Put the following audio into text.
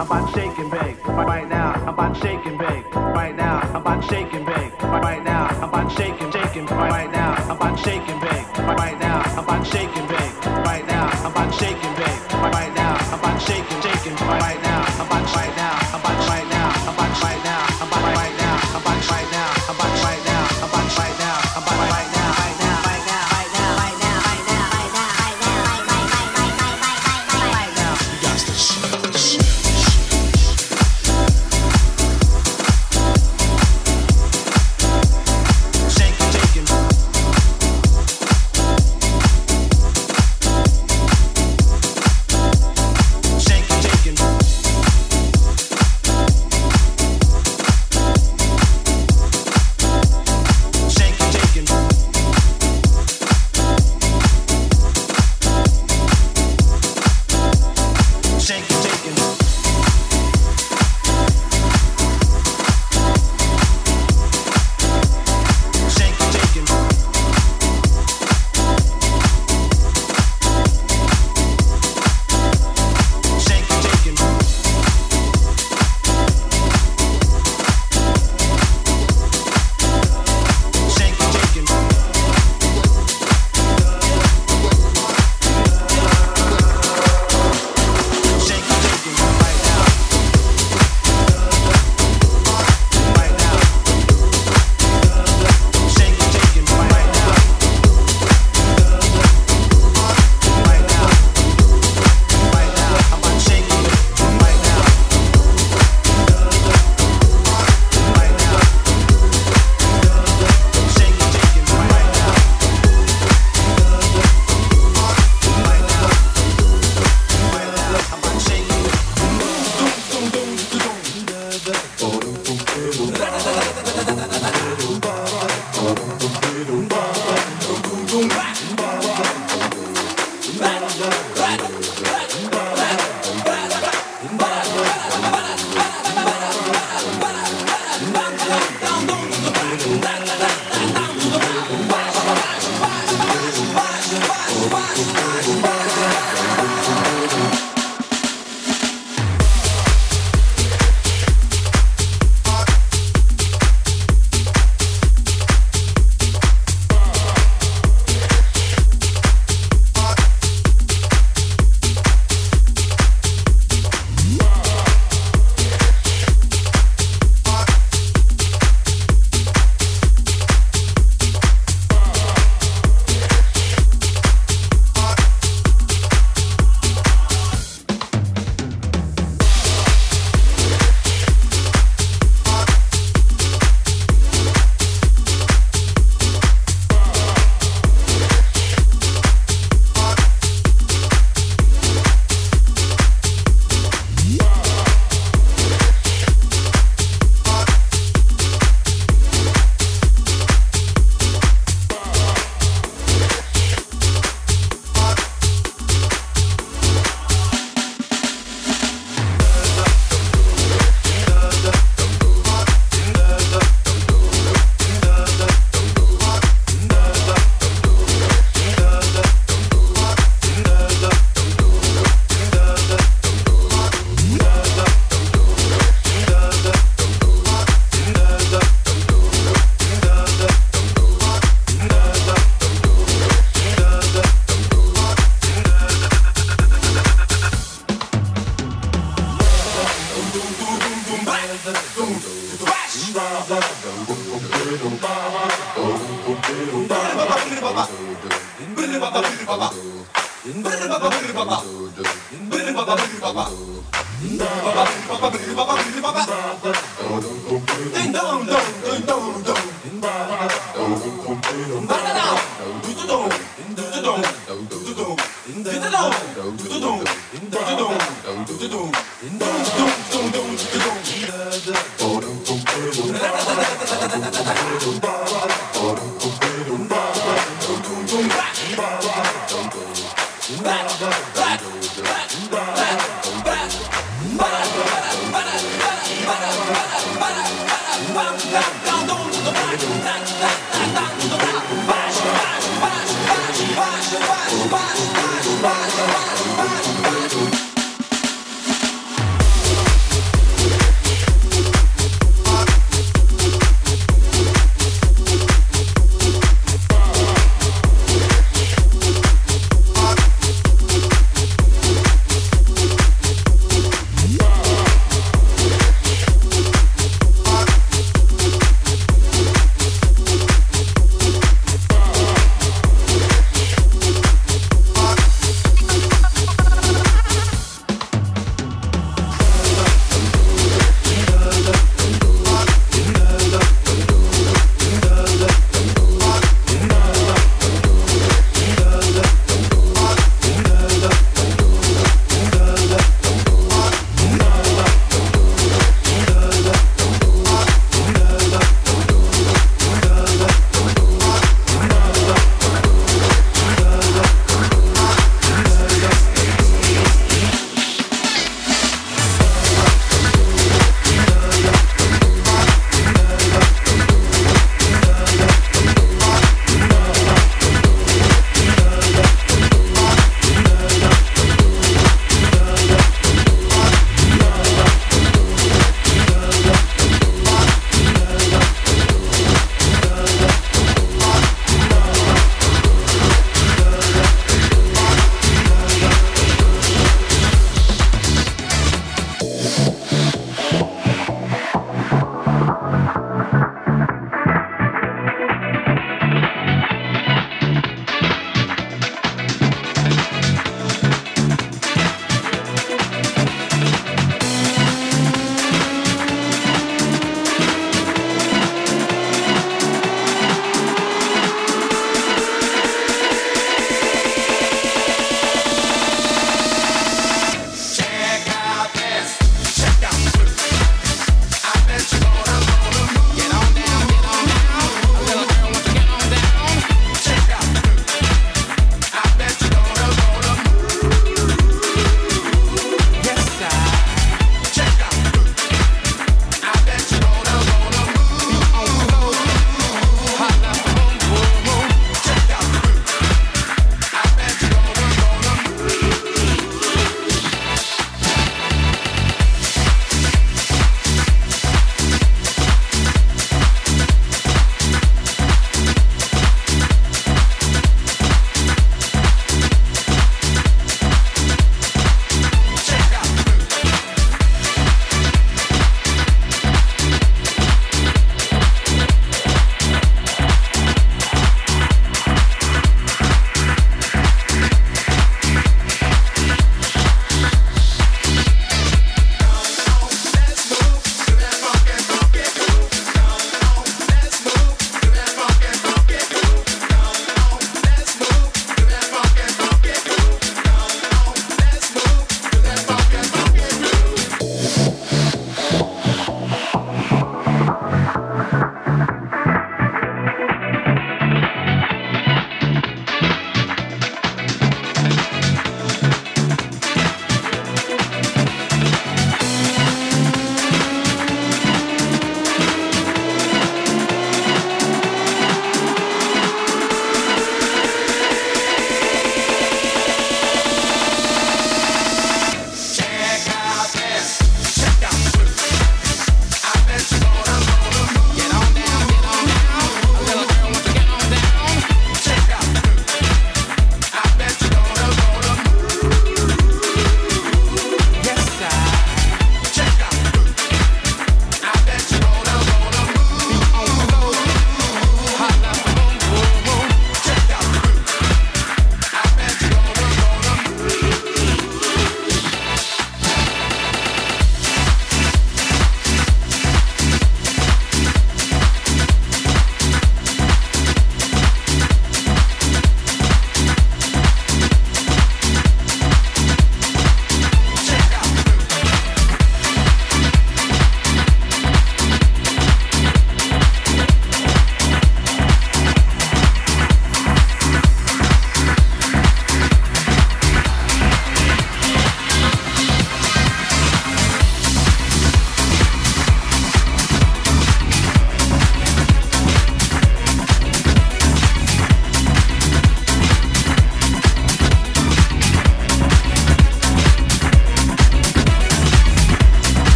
about shake and bake. Right now about shake and bake. Right now about shake and bake. Right now about shake and shaking right now about shake and bake. Right now about shake and bake. Right now about shake